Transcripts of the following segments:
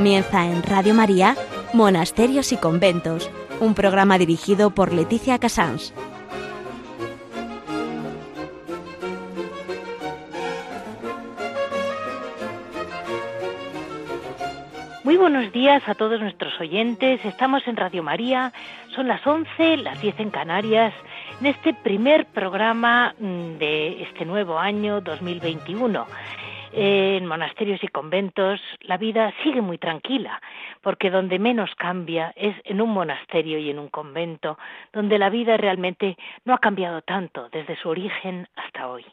Comienza en Radio María, Monasterios y Conventos, un programa dirigido por Leticia Casans. Muy buenos días a todos nuestros oyentes. Estamos en Radio María. Son las 11, las 10 en Canarias, en este primer programa mm, de este nuevo año 2021 en monasterios y conventos la vida sigue muy tranquila, porque donde menos cambia es en un monasterio y en un convento, donde la vida realmente no ha cambiado tanto desde su origen hasta hoy.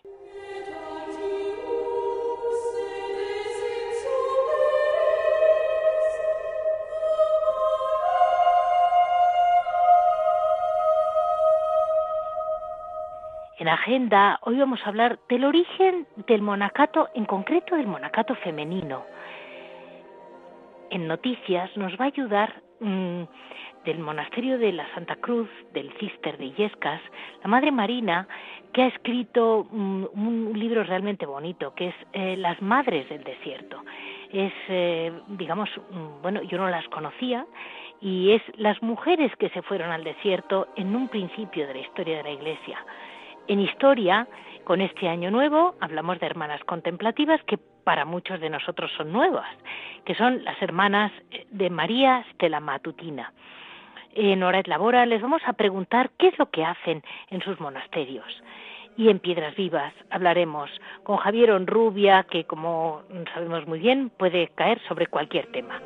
En agenda hoy vamos a hablar del origen del monacato, en concreto del monacato femenino. En noticias nos va a ayudar mm, del monasterio de la Santa Cruz, del Cister de Illescas, la Madre Marina, que ha escrito mm, un libro realmente bonito, que es eh, Las Madres del Desierto. Es, eh, digamos, mm, bueno, yo no las conocía, y es las mujeres que se fueron al desierto en un principio de la historia de la Iglesia. En historia, con este año nuevo, hablamos de hermanas contemplativas que para muchos de nosotros son nuevas, que son las hermanas de María Stella Matutina. En Hora et Labora les vamos a preguntar qué es lo que hacen en sus monasterios. Y en Piedras Vivas hablaremos con Javier Onrubia, que como sabemos muy bien puede caer sobre cualquier tema.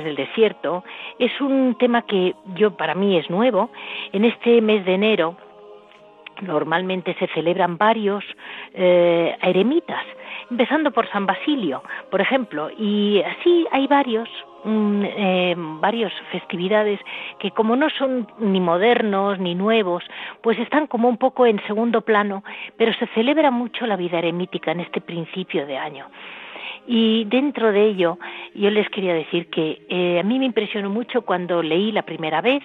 Del Desierto, es un tema que yo para mí es nuevo. En este mes de enero normalmente se celebran varios eh, eremitas, empezando por San Basilio, por ejemplo, y así hay varios, mm, eh, varias festividades que como no son ni modernos ni nuevos, pues están como un poco en segundo plano, pero se celebra mucho la vida eremítica en este principio de año. Y dentro de ello, yo les quería decir que eh, a mí me impresionó mucho cuando leí la primera vez,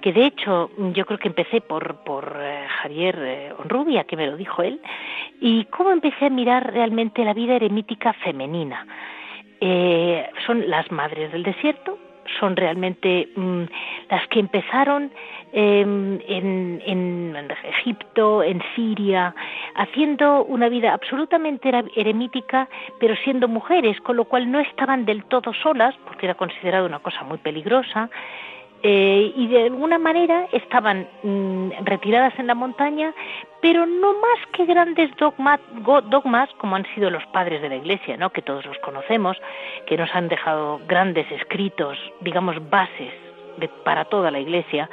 que de hecho yo creo que empecé por, por eh, Javier eh, Rubia, que me lo dijo él, y cómo empecé a mirar realmente la vida eremítica femenina. son las madres del desierto, son realmente mm, las que empezaron em, en, en, Egipto, en Siria, haciendo una vida absolutamente eremítica, pero siendo mujeres, con lo cual no estaban del todo solas, porque era considerado una cosa muy peligrosa, eh, y de alguna manera estaban mm, retiradas en la montaña, pero no más que grandes dogmas como han sido los padres de la Iglesia, ¿no? que todos los conocemos, que nos han dejado grandes escritos, digamos, bases para toda la Iglesia,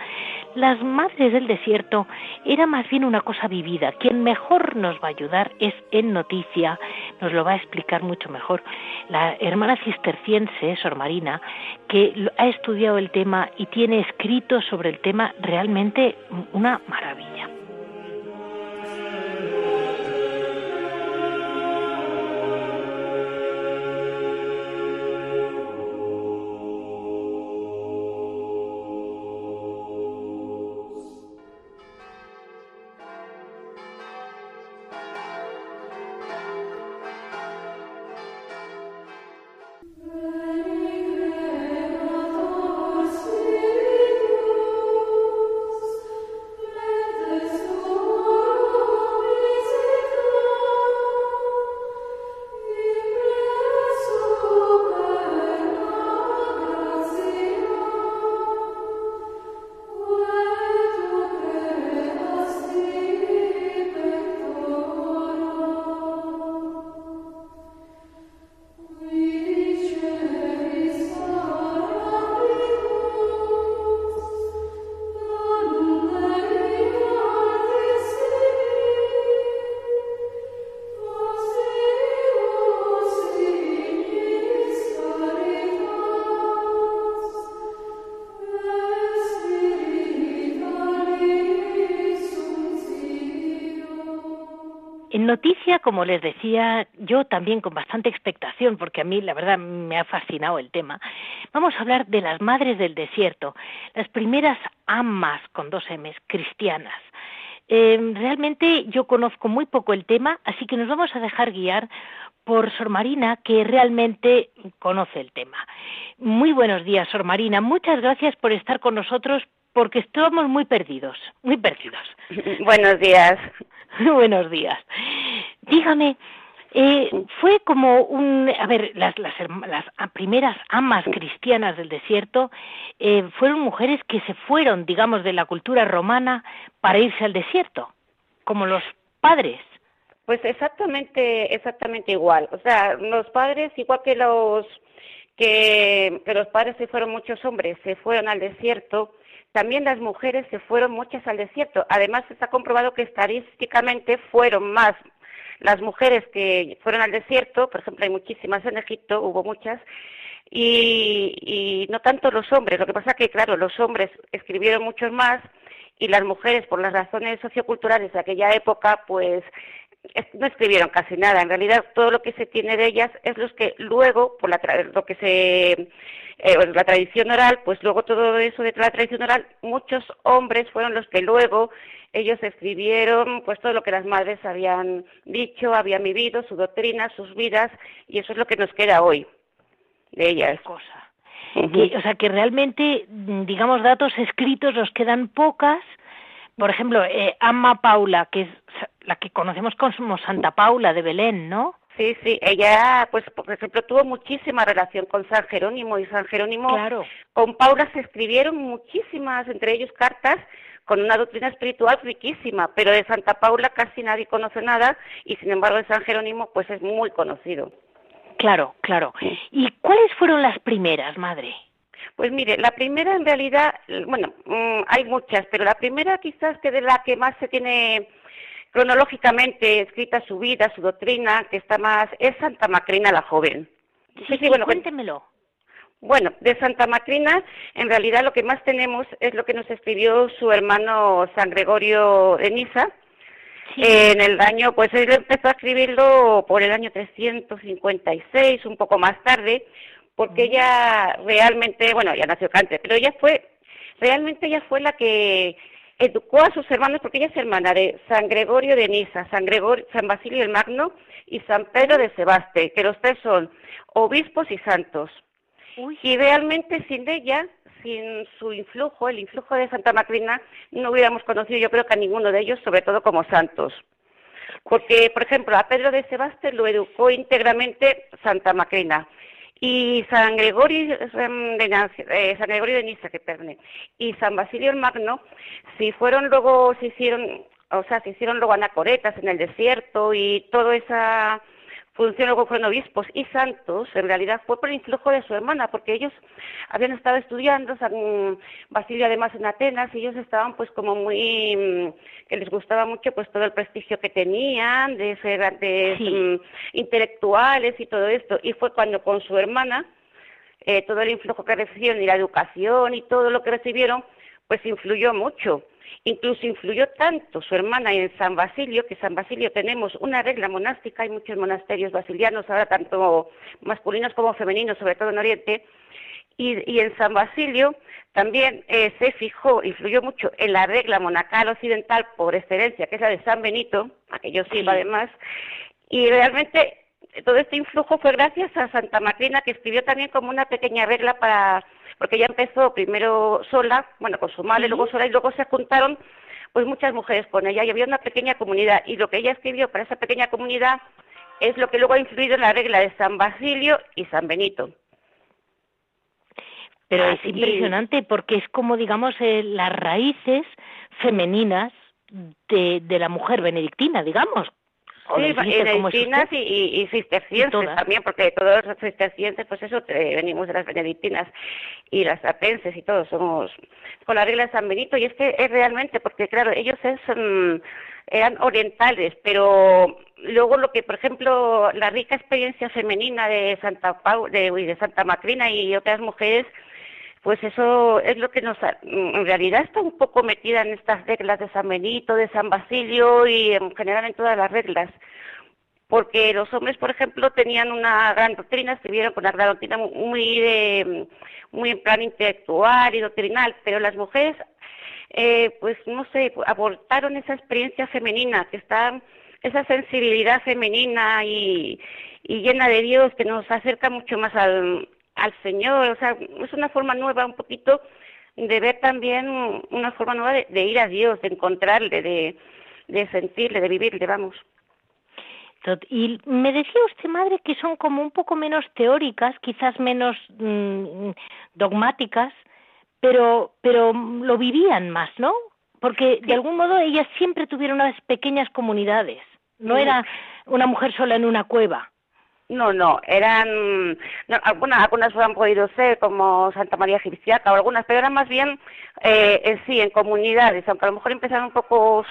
las madres del desierto era más bien una cosa vivida. Quien mejor nos va a ayudar es en noticia, nos lo va a explicar mucho mejor la hermana cisterciense, Sor Marina, que ha estudiado el tema y tiene escrito sobre el tema realmente una maravilla. Noticia, como les decía, yo también con bastante expectación, porque a mí la verdad me ha fascinado el tema. Vamos a hablar de las madres del desierto, las primeras amas con dos M's, cristianas. Eh, realmente yo conozco muy poco el tema, así que nos vamos a dejar guiar por Sor Marina, que realmente conoce el tema. Muy buenos días, Sor Marina. Muchas gracias por estar con nosotros porque estamos muy perdidos, muy perdidos. Buenos días. buenos días. Dígame, eh, fue como un, a ver, las, las, las primeras amas cristianas del desierto eh, fueron mujeres que se fueron, digamos, de la cultura romana para irse al desierto, como los padres. Pues exactamente, exactamente igual. O sea, los padres, igual que los que, los padres se fueron muchos hombres, se fueron al desierto, también las mujeres se fueron muchas al desierto. Además, ha comprobado que estadísticamente fueron más las mujeres que fueron al desierto, por ejemplo, hay muchísimas en Egipto, hubo muchas, y, y no tanto los hombres. Lo que pasa que, claro, los hombres escribieron muchos más y las mujeres, por las razones socioculturales de aquella época, pues no escribieron casi nada. En realidad, todo lo que se tiene de ellas es los que luego, por la lo que se eh, la tradición oral, pues luego todo eso de la tradición oral, muchos hombres fueron los que luego ellos escribieron pues todo lo que las madres habían dicho, habían vivido, su doctrina, sus vidas, y eso es lo que nos queda hoy de ellas. Cosa. o sea que realmente, digamos, datos escritos nos quedan pocas. Por ejemplo, eh, Amma Paula, que es la que conocemos como Santa Paula de Belén, ¿no? Sí, sí, ella, pues, por ejemplo, tuvo muchísima relación con San Jerónimo y San Jerónimo, claro. con Paula se escribieron muchísimas, entre ellos cartas, con una doctrina espiritual riquísima, pero de Santa Paula casi nadie conoce nada y sin embargo de San Jerónimo pues es muy conocido. Claro, claro. ¿Y cuáles fueron las primeras, madre? Pues mire, la primera en realidad, bueno, mm, hay muchas, pero la primera quizás que de la que más se tiene cronológicamente escrita su vida, su doctrina, que está más, es Santa Macrina la joven. Sí, sí, bueno, cuéntemelo. Bueno, de Santa Macrina, en realidad lo que más tenemos es lo que nos escribió su hermano San Gregorio de Niza. en el año, pues él empezó a escribirlo por el año 356, un poco más tarde, porque ella realmente, bueno, ya nació Cante, pero ella fue, realmente ella fue la que educó a sus hermanos, porque ella es hermana de San Gregorio de Niza, San, Gregorio, San Basilio el Magno y San Pedro de Sebaste, que los tres son obispos y santos. Y realmente sin ella, sin su influjo, el influjo de Santa Macrina, no hubiéramos conocido yo creo que a ninguno de ellos, sobre todo como santos. Porque, por ejemplo, a Pedro de Sebaste lo educó íntegramente Santa Macrina y San Gregorio de, eh, San Gregorio de Niza, que perdone, y San Basilio el Magno, si fueron luego, se hicieron, o sea, se hicieron luego anacoretas en el desierto y toda esa función luego fueron obispos y santos, en realidad fue por el influjo de su hermana, porque ellos habían estado estudiando, San Basilio además en Atenas, y ellos estaban pues como muy, mm, que les gustaba mucho pues todo el prestigio que tenían, de ser grandes mm, intelectuales y todo esto, y fue cuando con su hermana, eh, todo el influjo que recibieron y la educación y todo lo que recibieron, pues influyó mucho. Incluso influyó tanto su hermana en San Basilio, que San Basilio tenemos una regla monástica, hay muchos monasterios basilianos ahora, tanto masculinos como femeninos, sobre todo en Oriente, y, en San Basilio también eh, se fijó, influyó mucho en la regla monacal occidental por excelencia, que es la de San Benito, a que yo sirva además, y realmente todo este influjo fue gracias a Santa Macrina, que escribió también como una pequeña regla para porque ella empezó primero sola, bueno, con su madre, luego sola, y luego se juntaron pues muchas mujeres con ella y había una pequeña comunidad. Y lo que ella escribió para esa pequeña comunidad es lo que luego ha influido en la regla de San Basilio y San Benito. Pero es impresionante porque es como, digamos, eh, las raíces femeninas de, de la mujer benedictina, digamos, Sí, benedictinas y, y, y, cistercienses también, porque todos los cistercienses, pues eso, venimos de las benedictinas y las apenses y todos somos con la regla de San Benito. Y es que es realmente, porque claro, ellos es, eran orientales, pero luego lo que, por ejemplo, la rica experiencia femenina de Santa Pau, de, de Santa Macrina y otras mujeres, pues eso es lo que nos, en realidad está un poco metida en estas reglas de San Benito, de San Basilio y en general en todas las reglas. Porque los hombres, por ejemplo, tenían una gran doctrina, escribieron con una gran doctrina muy, de, muy en plan intelectual y doctrinal, pero las mujeres, eh, pues no sé, abortaron esa experiencia femenina, que está, esa sensibilidad femenina y, y llena de Dios que nos acerca mucho más al, al Señor, o sea, es una forma nueva un poquito de ver también una forma nueva de, ir a Dios, de encontrarle, de, de sentirle, de vivirle, vamos. Y me decía usted, madre, que son como un poco menos teóricas, quizás menos mm, dogmáticas, pero, pero lo vivían más, ¿no? Porque de algún modo ellas siempre tuvieron unas pequeñas comunidades. No era una mujer sola en una cueva. No, no, eran, algunas, algunas han podido ser como Santa María Egipciaca o algunas, pero eran más bien, eh, sí, en comunidades, aunque a lo mejor empezaron un poco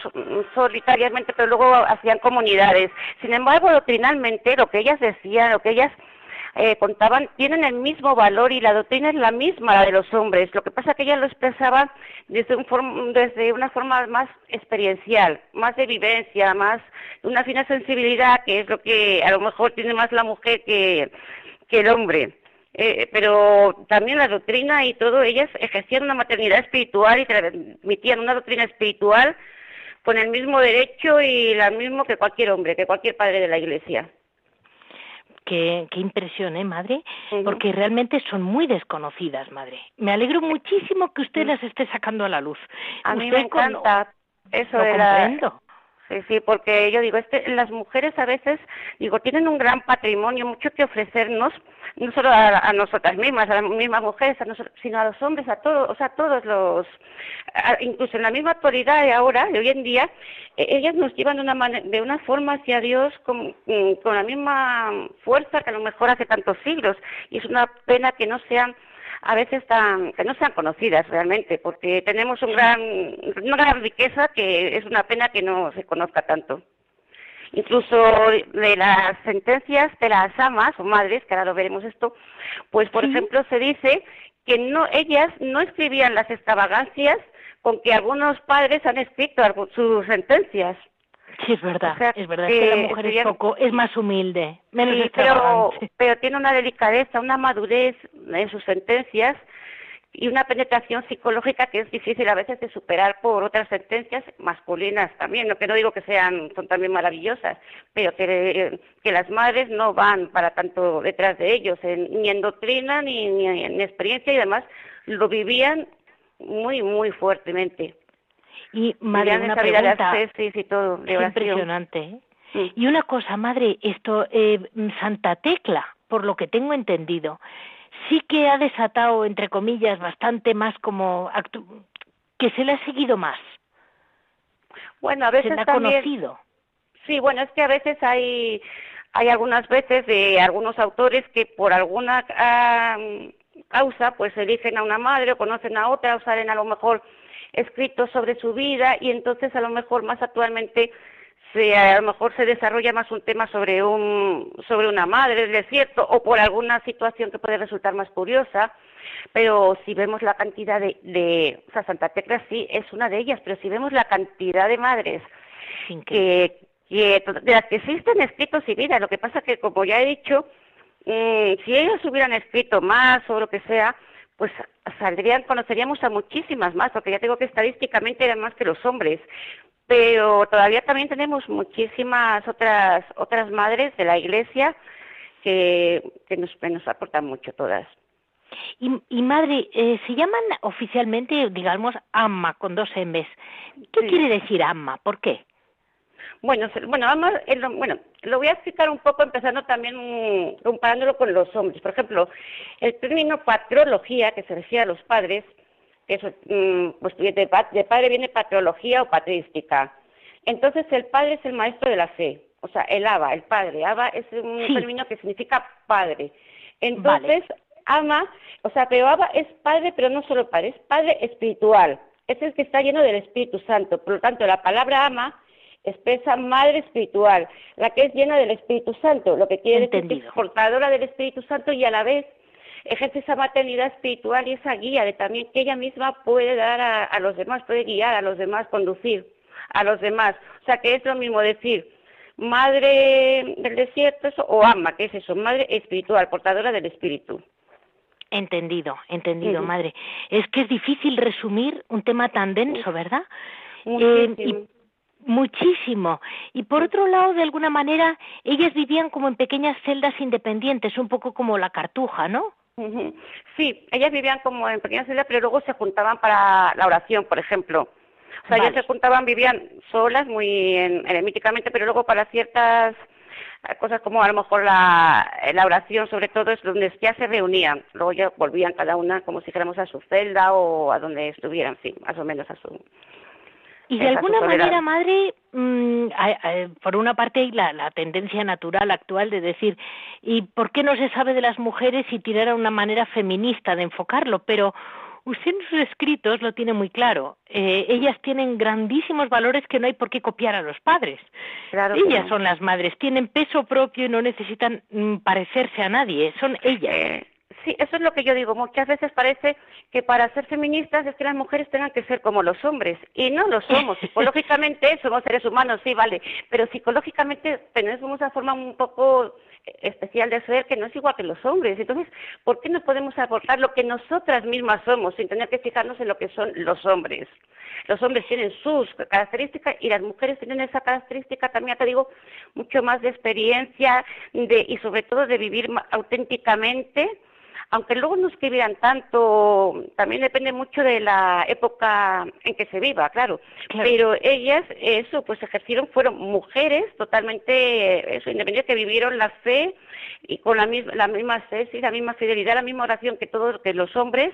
solitariamente, pero luego hacían comunidades. Sin embargo, doctrinalmente, lo que ellas decían, lo que ellas eh, contaban tienen el mismo valor y la doctrina es la misma la de los hombres. Lo que pasa es que ella lo expresaba desde, un desde una forma más experiencial, más de vivencia, más una fina sensibilidad, que es lo que a lo mejor tiene más la mujer que, que el hombre. Eh, pero también la doctrina y todo, ellas ejercían una maternidad espiritual y transmitían una doctrina espiritual con el mismo derecho y la mismo que cualquier hombre, que cualquier padre de la Iglesia. Qué, qué impresión, ¿eh, madre? Porque realmente son muy desconocidas, madre. Me alegro muchísimo que usted las esté sacando a la luz. A mí me encanta eso de la... Sí, sí, porque yo digo, este, las mujeres a veces, digo, tienen un gran patrimonio, mucho que ofrecernos, no solo a, nosotras mismas, a las mismas mujeres, sino a los hombres, a todos, o sea, a todos los, incluso en la misma actualidad de ahora, de hoy en día, e, ellas nos llevan de una, de una forma hacia Dios mm, con la misma fuerza que a lo mejor hace tantos siglos, y es una pena que no sean a veces tan, que no sean conocidas realmente, porque tenemos un gran, una gran riqueza que es una pena que no se conozca tanto. Incluso de las sentencias de las amas o madres, que ahora lo veremos esto, pues por ejemplo se dice que no ellas no escribían las extravagancias con que algunos padres han escrito sus sentencias. Sí, es verdad, es verdad, que, la mujer es poco, es más humilde, menos sí, pero, pero tiene una delicadeza, una madurez en sus sentencias y una penetración psicológica que es difícil a veces de superar por otras sentencias masculinas también, no que no digo que sean son también maravillosas, pero que, que las madres no van para tanto detrás de ellos, ni en doctrina ni, ni en experiencia y además lo vivían muy muy fuertemente. Y madre, una pregunta, y todo, impresionante. ¿eh? Y una cosa, madre, esto eh, Santa Tecla, por lo que tengo entendido, sí que ha desatado, entre comillas, bastante más como que se le ha seguido más. Bueno, a veces se le ha también... conocido. Sí, bueno, es que a veces hay hay algunas veces de algunos autores que por alguna causa pues eligen a una madre o conocen a otra o salen a lo mejor escritos sobre su vida y entonces a lo mejor más actualmente se, a lo mejor se desarrolla más un tema sobre un sobre una madre del desierto o por alguna situación que puede resultar más curiosa pero si vemos la cantidad de, de o sea, Santa Tecla sí es una de ellas pero si vemos la cantidad de madres que, que de las que existen escritos y vida lo que pasa que como ya he dicho mm, si ellos hubieran escrito más o lo que sea pues saldrían, conoceríamos a muchísimas más, porque ya tengo que estadísticamente eran más que los hombres, pero todavía también tenemos muchísimas otras otras madres de la Iglesia que, que, nos, nos aportan mucho todas. Y, y madre, eh, se llaman oficialmente, digamos, AMA con dos M's. ¿Qué quiere decir AMA? ¿Por qué? Bueno, bueno, vamos, bueno, lo voy a explicar un poco empezando también mm, comparándolo con los hombres. Por ejemplo, el término patrología, que se refiere a los padres, eso, mm, pues de, padre viene patrología o patrística. Entonces el padre es el maestro de la fe, o sea, el Aba, el padre. Aba es un término que significa padre. Entonces, ama, o sea, pero Aba es padre, pero no solo padre, es padre espiritual. Es el que está lleno del Espíritu Santo. Por lo tanto, la palabra ama expresa madre espiritual, la que es llena del Espíritu Santo, lo que quiere decir que es portadora del Espíritu Santo y a la vez ejerce esa maternidad espiritual y esa guía de también que ella misma puede dar a, los demás, puede guiar a los demás, conducir a los demás. O sea, que es lo mismo decir madre del desierto o ama, que es eso, madre espiritual, portadora del espíritu. Entendido, entendido, madre. Es que es difícil resumir un tema tan denso, ¿verdad? Eh, muchísimo. Y por otro lado, de alguna manera, ellas vivían como en pequeñas celdas independientes, un poco como la cartuja, ¿no? Sí, ellas vivían como en pequeñas celdas, pero luego se juntaban para la oración, por ejemplo. O sea, ellas se juntaban, vivían solas, muy eremíticamente, pero luego para ciertas cosas como a lo mejor la, la oración sobre todo es donde ya se reunían, luego ya volvían cada una como si dijéramos a su celda o a donde estuvieran, sí, más o menos a su... Y de alguna manera, madre, mm, por una parte hay la, la, tendencia natural actual de decir, ¿y por qué no se sabe de las mujeres y tirar a una manera feminista de enfocarlo? Pero Usted en sus escritos lo tiene muy claro. Eh, ellas tienen grandísimos valores que no hay por qué copiar a los padres. ellas son las madres, tienen peso propio y no necesitan mm, parecerse a nadie, son ellas. Eh, sí, eso es lo que yo digo. Muchas veces parece que para ser feministas es que las mujeres tengan que ser como los hombres. Y no lo somos. Psicológicamente somos seres humanos, sí, vale. Pero psicológicamente tenemos una forma un poco especial de ser que no es igual que los hombres. Entonces, ¿por qué no podemos aportar lo que nosotras mismas somos sin tener que fijarnos en lo que son los hombres? Los hombres tienen sus características y las mujeres tienen esa característica también, te digo, mucho más de experiencia de, y sobre todo de vivir auténticamente aunque luego no escribieran tanto, también depende mucho de la época en que se viva, claro. Pero ellas, eso, pues ejercieron, fueron mujeres totalmente, eso, independientes, que vivieron la fe y con la misma, la misma fe, la misma fidelidad, la misma oración que todos, que los hombres,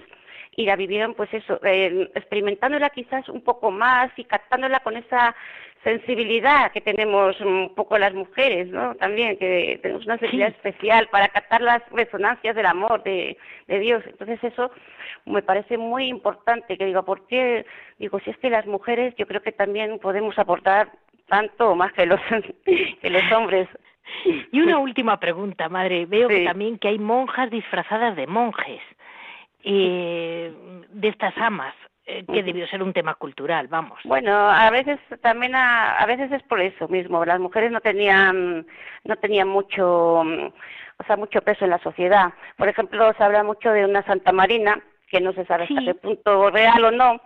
y la vivieron pues eso, eh, experimentándola quizás un poco más y captándola con esa sensibilidad que tenemos un poco las mujeres, ¿no? También, que tenemos una sensibilidad especial para captar las resonancias del amor de, de Dios. Entonces eso me parece muy importante, que digo, ¿por qué? Digo, si es que las mujeres yo creo que también podemos aportar tanto o más que los, que los hombres. Y una última pregunta, madre. Veo que también que hay monjas disfrazadas de monjes, eh, de estas amas. Eh, que debió ser un tema cultural, vamos. Bueno, a veces también a, a, veces es por eso mismo. Las mujeres no tenían no tenían mucho, o sea, mucho peso en la sociedad. Por ejemplo, se habla mucho de una Santa Marina que no se sabe hasta qué punto real o no.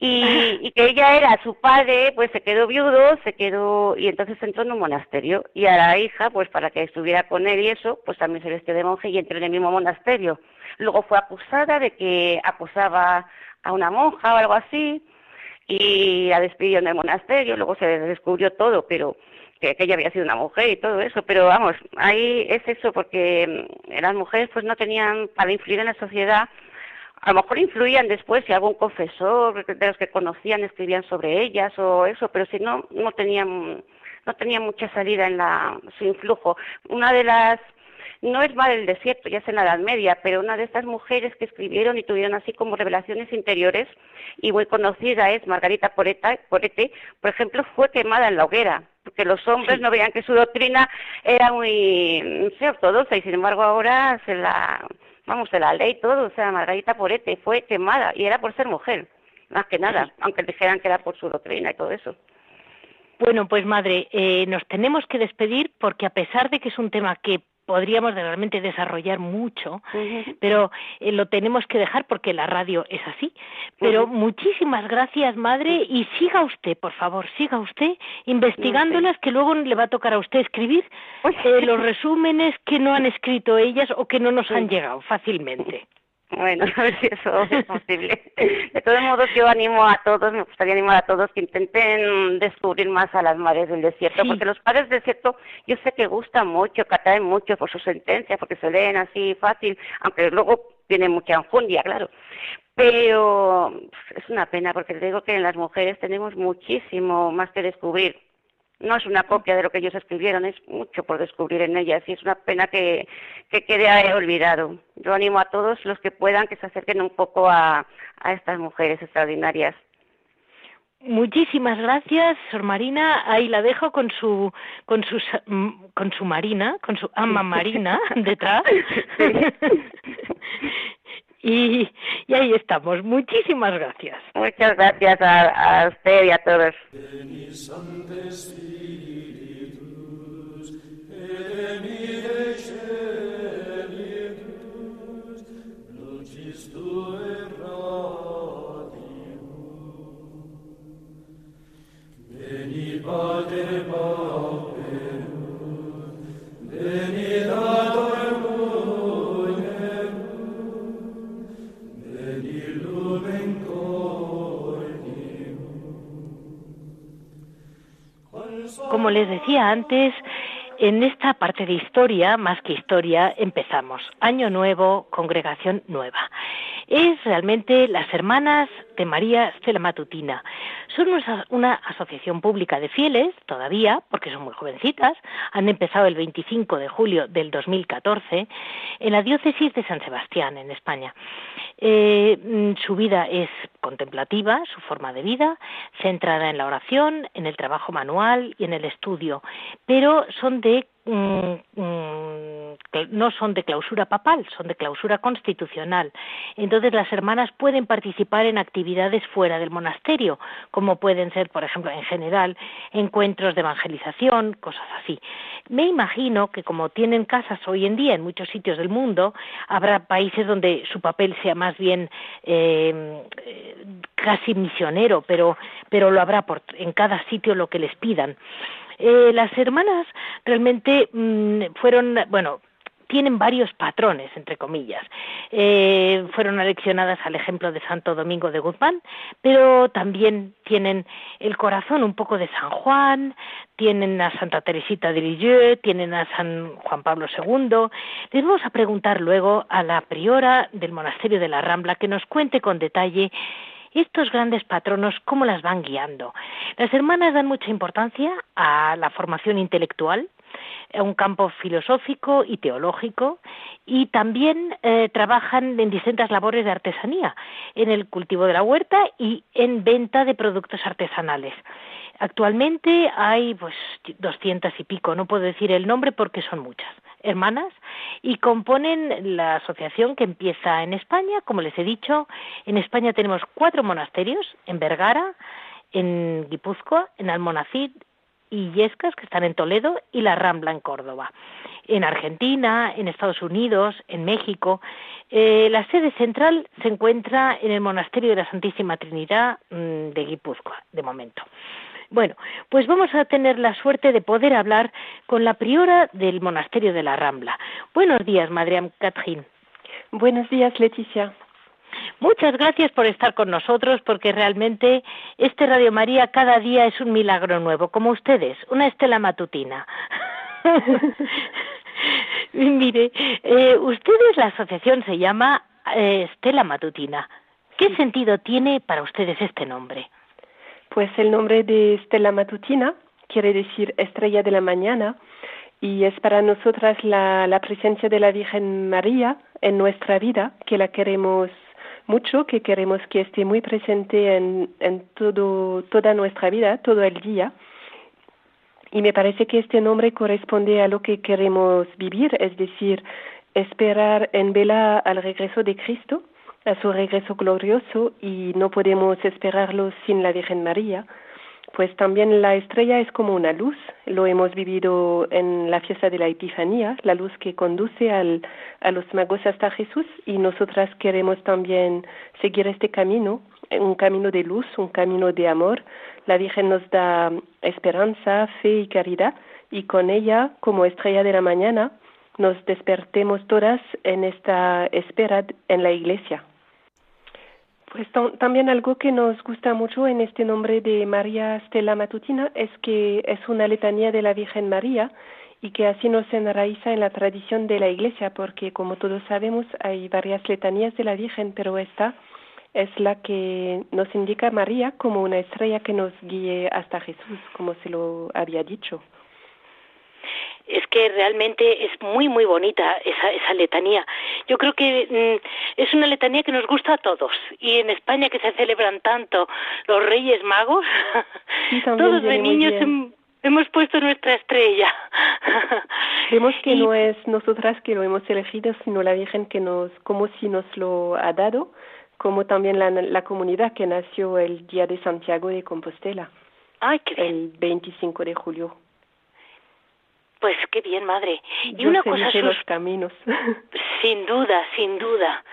Y, y, que ella era su padre, pues se quedó viudo, se quedó y entonces entró en un monasterio y a la hija, pues para que estuviera con él y eso, pues también se vestió de monje y entró en el mismo monasterio. Luego fue acusada de que acusaba a una monja o algo así y la despidió en el monasterio, luego se descubrió todo, pero que, ella había sido una mujer y todo eso, pero vamos, ahí es eso, porque mm, las mujeres pues no tenían para influir en la sociedad, a lo mejor influían después si algún confesor de los que conocían escribían sobre ellas o eso, pero si no, no tenían no tenían mucha salida en la, su influjo. Una de las no es mal del desierto, ya es en la Edad Media, pero una de estas mujeres que escribieron y tuvieron así como revelaciones interiores, y muy conocida es Margarita Porete, por ejemplo, fue quemada en la hoguera, porque los hombres no veían que su doctrina era muy ortodoxa, y sin embargo ahora se la, vamos, se la ley todo, o sea, Margarita Porete fue quemada, y era por ser mujer, más que nada, aunque dijeran que era por su doctrina y todo eso. Bueno, pues madre, eh, nos tenemos que despedir porque a pesar de que es un tema que podríamos realmente desarrollar mucho, pero eh, lo tenemos que dejar porque la radio es así. Pero muchísimas gracias, madre, y siga usted, por favor, siga usted investigándolas, que luego le va a tocar a usted escribir eh, los resúmenes que no han escrito ellas o que no nos han llegado fácilmente. Bueno, a ver si eso es posible. De todos modos, yo animo a todos, me gustaría animar a todos que intenten descubrir más a las madres del desierto, porque los padres del desierto yo sé que gustan mucho, que atraen mucho por sus sentencias, porque se leen así fácil, aunque luego tienen mucha enjundia, claro. Pero es una pena, porque te digo que en las mujeres tenemos muchísimo más que descubrir no es una copia de lo que ellos escribieron, es mucho por descubrir en ellas y es una pena que, que quede olvidado. Yo animo a todos los que puedan que se acerquen un poco a, a estas mujeres extraordinarias. Muchísimas gracias, Sor Marina. Ahí la dejo con su con su con su Marina, con su ama Marina detrás. y, y, ahí estamos. Muchísimas gracias. Muchas gracias a, a usted y a todos. Como les decía antes, en esta parte de historia, más que historia, empezamos. Año nuevo, congregación nueva. Es realmente las hermanas de María Estela Matutina. Son una, asociación pública de fieles, todavía, porque son muy jovencitas. Han empezado el 25 de julio del 2014 en la diócesis de San Sebastián, en España. Eh, mm, su vida es contemplativa, su forma de vida, centrada en la oración, en el trabajo manual y en el estudio, pero son de Mm, mm, no son de clausura papal, son de clausura constitucional. Entonces las hermanas pueden participar en actividades fuera del monasterio, como pueden ser, por ejemplo, en general, encuentros de evangelización, cosas así. Me imagino que como tienen casas hoy en día en muchos sitios del mundo, habrá países donde su papel sea más bien eh, casi misionero, pero, pero lo habrá por, en cada sitio lo que les pidan. Eh, las hermanas realmente mm, fueron, bueno, tienen varios patrones, entre comillas. Eh, fueron aleccionadas al ejemplo de Santo Domingo de Guzmán, pero también tienen el corazón un poco de San Juan, tienen a Santa Teresita de Lisieux, tienen a San Juan Pablo II. Les vamos a preguntar luego a la priora del monasterio de la Rambla que nos cuente con detalle estos grandes patronos, ¿cómo las van guiando? Las hermanas dan mucha importancia a la formación intelectual, un campo filosófico y teológico y también eh, trabajan en distintas labores de artesanía, en el cultivo de la huerta y en venta de productos artesanales. Actualmente hay pues doscientas y pico, no puedo decir el nombre porque son muchas hermanas y componen la asociación que empieza en España, como les he dicho, en España tenemos cuatro monasterios, en Vergara, en Guipúzcoa, en Almonacid y Yescas, que están en Toledo, y la Rambla en Córdoba. En Argentina, en Estados Unidos, en México. Eh, la sede central se encuentra en el Monasterio de la Santísima Trinidad mm, de Guipúzcoa, de momento. Bueno, pues vamos a tener la suerte de poder hablar con la priora del monasterio de la Rambla. Buenos días, Madre Catherine. Buenos días, Leticia. Muchas gracias por estar con nosotros, porque realmente este Radio María cada día es un milagro nuevo, como ustedes, una estela matutina. Mire, eh, ustedes, la asociación se llama eh, Estela Matutina. ¿Qué sentido tiene para ustedes este nombre? Pues el nombre de Estela Matutina quiere decir estrella de la mañana y es para nosotras la, la presencia de la Virgen María en nuestra vida, que la queremos mucho, que queremos que esté muy presente en, en todo, toda nuestra vida, todo el día. Y me parece que este nombre corresponde a lo que queremos vivir, es decir, esperar en vela al regreso de Cristo a su regreso glorioso y no podemos esperarlo sin la Virgen María, pues también la estrella es como una luz, lo hemos vivido en la fiesta de la Epifanía, la luz que conduce al, a los magos hasta Jesús y nosotras queremos también seguir este camino, un camino de luz, un camino de amor. La Virgen nos da esperanza, fe y caridad y con ella, como estrella de la mañana, nos despertemos todas en esta espera en la iglesia. Pues también algo que nos gusta mucho en este nombre de María Stella Matutina es que es una letanía de la Virgen María y que así nos enraiza en la tradición de la Iglesia, porque como todos sabemos hay varias letanías de la Virgen, pero esta es la que nos indica María como una estrella que nos guíe hasta Jesús, como se lo había dicho. Es que realmente es muy, muy bonita esa, esa letanía. Yo creo que mm, es una letanía que nos gusta a todos. Y en España que se celebran tanto los Reyes Magos, todos de niños hemos puesto nuestra estrella. Vemos que no es nosotras que lo hemos elegido, sino la Virgen que nos, como si nos lo ha dado, como también la, la comunidad que nació el día de Santiago de Compostela. Ay, qué El 25 de julio. Pues qué bien, madre. Y una cosa sus los caminos. Sin duda, sin duda.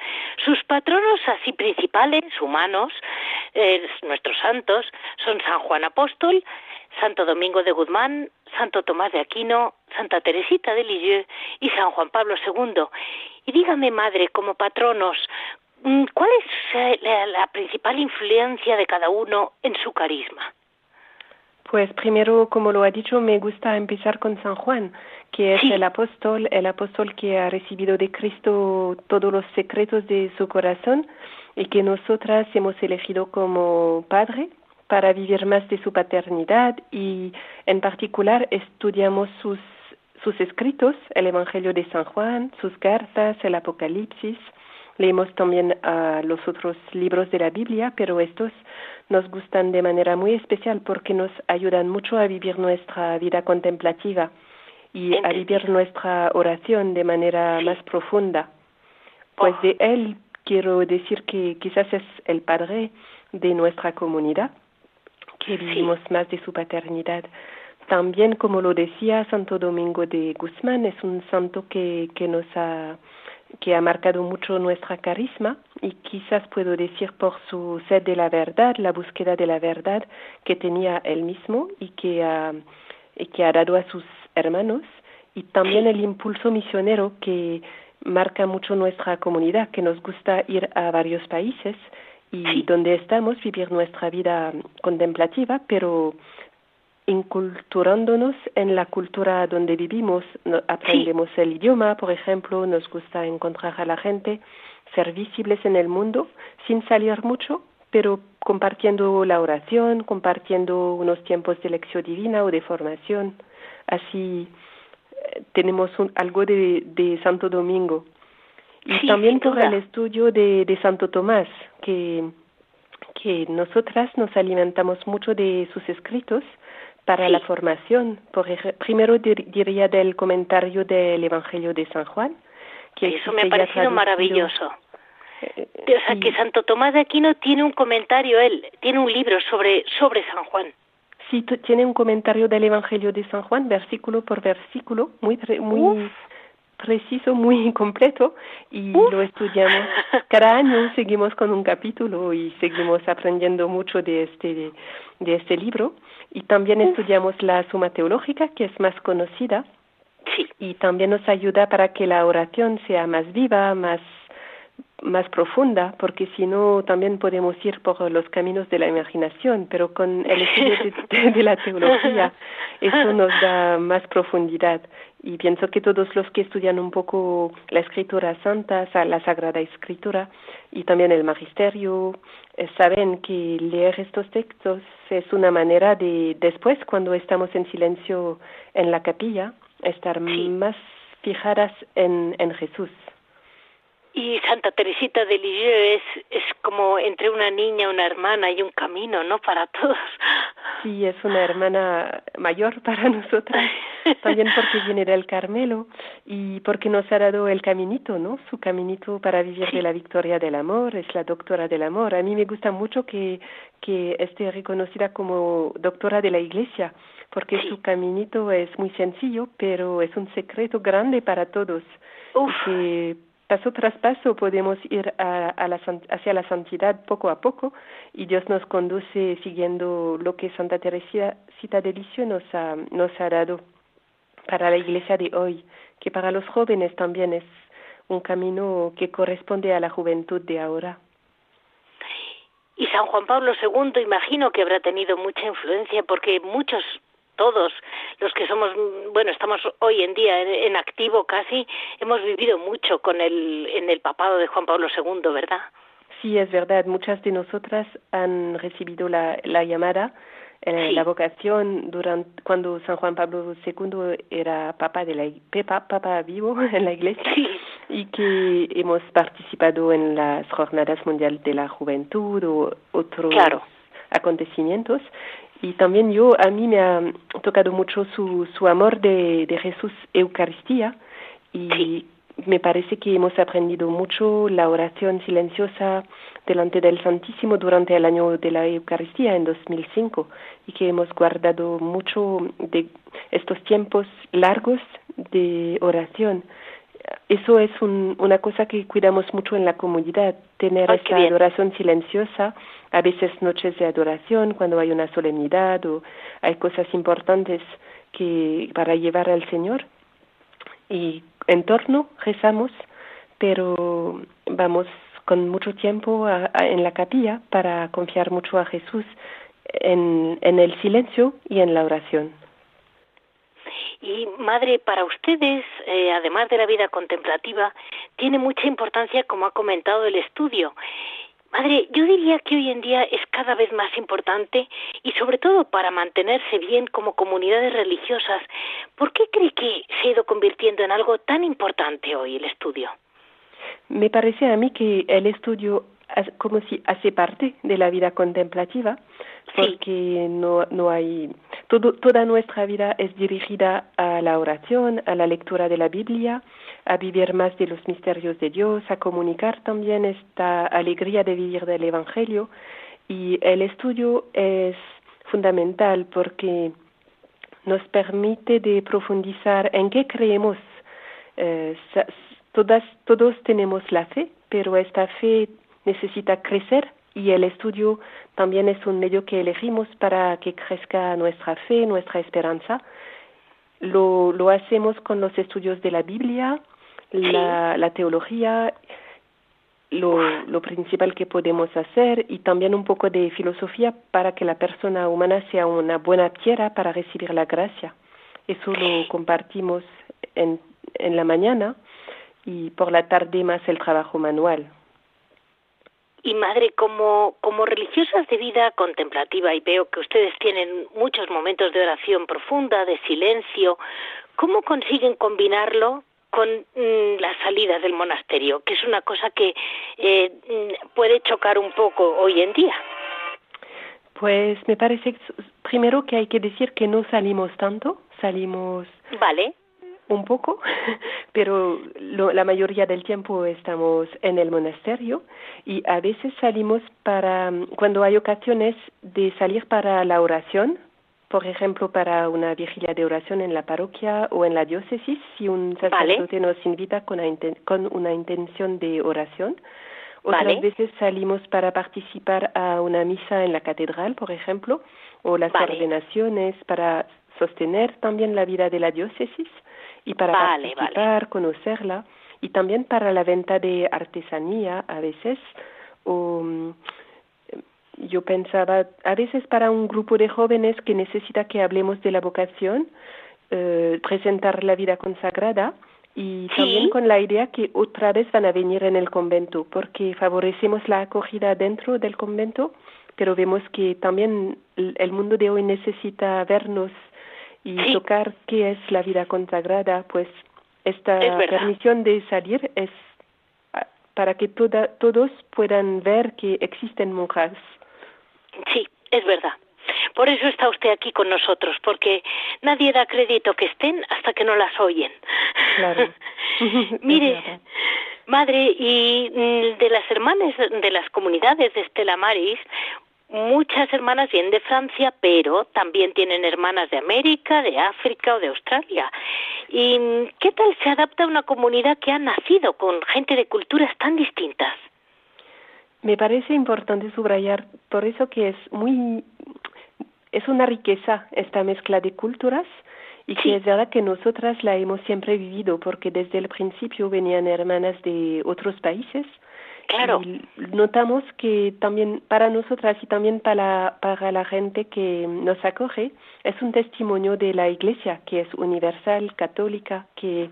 Sus patronos así principales, humanos, eh, nuestros santos, son San Juan Apóstol, Santo Domingo de Guzmán, Santo Tomás de Aquino, Santa Teresita de Lisieux y San Juan Pablo II. Y dígame, madre, como patronos, mm, ¿cuál es eh, la principal influencia de cada uno en su carisma? Pues primero, como lo ha dicho, me gusta empezar con San Juan, que es el apóstol, el apóstol que ha recibido de Cristo todos los secretos de su corazón y que nosotras hemos elegido como padre para vivir más de su paternidad y en particular estudiamos sus, sus escritos, el Evangelio de San Juan, sus cartas, el Apocalipsis. Leemos también a los otros libros de la Biblia, pero estos nos gustan de manera muy especial porque nos ayudan mucho a vivir nuestra vida contemplativa y a vivir nuestra oración de manera más profunda. Pues oh. de él quiero decir que quizás es el padre de nuestra comunidad, que vivimos más de su paternidad. También, como lo decía Santo Domingo de Guzmán, es un santo que, que nos ha que ha marcado mucho nuestra carisma y quizás puedo decir por su sed de la verdad, la búsqueda de la verdad que tenía él mismo y que ha, que ha dado a sus hermanos y también el impulso misionero que marca mucho nuestra comunidad, que nos gusta ir a varios países y donde estamos vivir nuestra vida contemplativa, pero inculturándonos en la cultura donde vivimos, aprendemos el idioma, por ejemplo, nos gusta encontrar a la gente, ser visibles en el mundo sin salir mucho, pero compartiendo la oración, compartiendo unos tiempos de lección divina o de formación. Así eh, tenemos algo de, de, Santo Domingo. Y también por el estudio de, de Santo Tomás, que, que nosotras nos alimentamos mucho de sus escritos, para la formación. Por primero diría del comentario del Evangelio de San Juan. Que Eso me ha parecido maravilloso. Eh, o sea, que Santo Tomás de Aquino tiene un comentario, él tiene un libro sobre, sobre San Juan. Sí, tiene un comentario del Evangelio de San Juan, versículo por versículo, muy, muy preciso, muy completo, y lo estudiamos. Cada año seguimos con un capítulo y seguimos aprendiendo mucho de este, de este libro. Y también estudiamos la suma teológica, que es más conocida. Sí. Y también nos ayuda para que la oración sea más viva, más, más profunda, porque si no también podemos ir por los caminos de la imaginación, pero con el estudio de, la teología eso nos da más profundidad. Y pienso que todos los que estudian un poco la escritura santa, la sagrada escritura y también el magisterio, eh, saben que leer estos textos es una manera de, después, cuando estamos en silencio en la capilla, estar más fijadas en, en Jesús. Y Santa Teresita de Lisieux es, es como entre una niña, una hermana y un camino, ¿no? Para todos. Sí, es una hermana mayor para nosotras, también porque viene del Carmelo y porque nos ha dado el caminito, ¿no? Su caminito para vivir de la victoria del amor, es la doctora del amor. A mí me gusta mucho que, que esté reconocida como doctora de la Iglesia, porque su caminito es muy sencillo, pero es un secreto grande para todos. Uf paso tras paso podemos ir a, la, hacia la santidad poco a poco y Dios nos conduce siguiendo lo que Santa Teresita de Lisieux nos ha, nos ha dado para la iglesia de hoy, que para los jóvenes también es un camino que corresponde a la juventud de ahora. Y San Juan Pablo II imagino que habrá tenido mucha influencia porque muchos todos los que somos, bueno, estamos hoy en día en, activo casi, hemos vivido mucho con el, en el papado de Juan Pablo II, ¿verdad? Sí, es verdad. Muchas de nosotras han recibido la, la llamada Eh, la vocación durante cuando San Juan Pablo II era papa de la papa, papa vivo en la iglesia y que hemos participado en las jornadas mundiales de la juventud o otros acontecimientos y también yo a mí me ha tocado mucho su, su amor de, de Jesús Eucaristía y me parece que hemos aprendido mucho la oración silenciosa delante del Santísimo durante el año de la Eucaristía en 2005 y que hemos guardado mucho de estos tiempos largos de oración. Eso es una cosa que cuidamos mucho en la comunidad, tener esta adoración silenciosa, a veces noches de adoración cuando hay una solemnidad o hay cosas importantes que para llevar al Señor y en torno rezamos, pero vamos con mucho tiempo en la capilla para confiar mucho a Jesús en, en el silencio y en la oración. Y madre, para ustedes, eh, además de la vida contemplativa, tiene mucha importancia, como ha comentado, el estudio. Madre, yo diría que hoy en día es cada vez más importante y sobre todo para mantenerse bien como comunidades religiosas. ¿Por qué cree que se ha ido convirtiendo en algo tan importante hoy el estudio? Me parece a mí que el estudio como si hace parte de la vida contemplativa, porque no, no hay toda nuestra vida es dirigida a la oración, a la lectura de la Biblia, a vivir más de los misterios de Dios, a comunicar también esta alegría de vivir del Evangelio y el estudio es fundamental porque nos permite de profundizar en qué creemos. Eh, todas, todos tenemos la fe, pero esta fe necesita crecer y el estudio también es un medio que elegimos para que crezca nuestra fe, nuestra esperanza. Lo, lo hacemos con los estudios de la Biblia, la, la teología, lo, lo principal que podemos hacer y también un poco de filosofía para que la persona humana sea una buena tierra para recibir la gracia. Eso lo compartimos en, en la mañana y por la tarde más el trabajo manual. Y madre, como, como religiosas de vida contemplativa, y veo que ustedes tienen muchos momentos de oración profunda, de silencio, ¿cómo consiguen combinarlo con mm, la salida del monasterio, que es una cosa que eh, mm, puede chocar un poco hoy en día? Pues me parece primero que hay que decir que no salimos tanto, salimos vale un poco, pero la mayoría del tiempo estamos en el monasterio y a veces salimos para, cuando hay ocasiones de salir para la oración, por ejemplo, para una vigilia de oración en la parroquia o en la diócesis, si un sacerdote nos invita con una, con una intención de oración. Otras veces salimos para participar a una misa en la catedral, por ejemplo, o las ordenaciones para sostener también la vida de la diócesis y para participar, conocerla. Y también para la venta de artesanía a veces o mm, yo pensaba a veces para un grupo de jóvenes que necesita que hablemos de la vocación eh, presentar la vida consagrada y también con la idea que otra vez van a venir en el convento porque favorecemos la acogida dentro del convento pero vemos que también el mundo de hoy necesita vernos y tocar qué es la vida consagrada, pues esta permisión de salir es ah, para que toda, todos puedan ver que existen monjas. Sí, es verdad. Por eso está usted aquí con nosotros, porque nadie da crédito que estén hasta que no las oyen. Claro. Mire, madre, y mm, de las hermanas de las comunidades de Estela Maris, muchas hermanas vienen de Francia, pero también tienen hermanas de América, de África o de Australia. ¿Y qué tal se adapta a una comunidad que ha nacido con gente de culturas tan distintas? Me parece importante subrayar por eso que es muy es una riqueza esta mezcla de culturas y que es verdad que nosotras la hemos siempre vivido porque desde el principio venían hermanas de otros países Claro. notamos que también para nosotras y también para, para la gente que nos acoge es un testimonio de la Iglesia que es universal, católica, que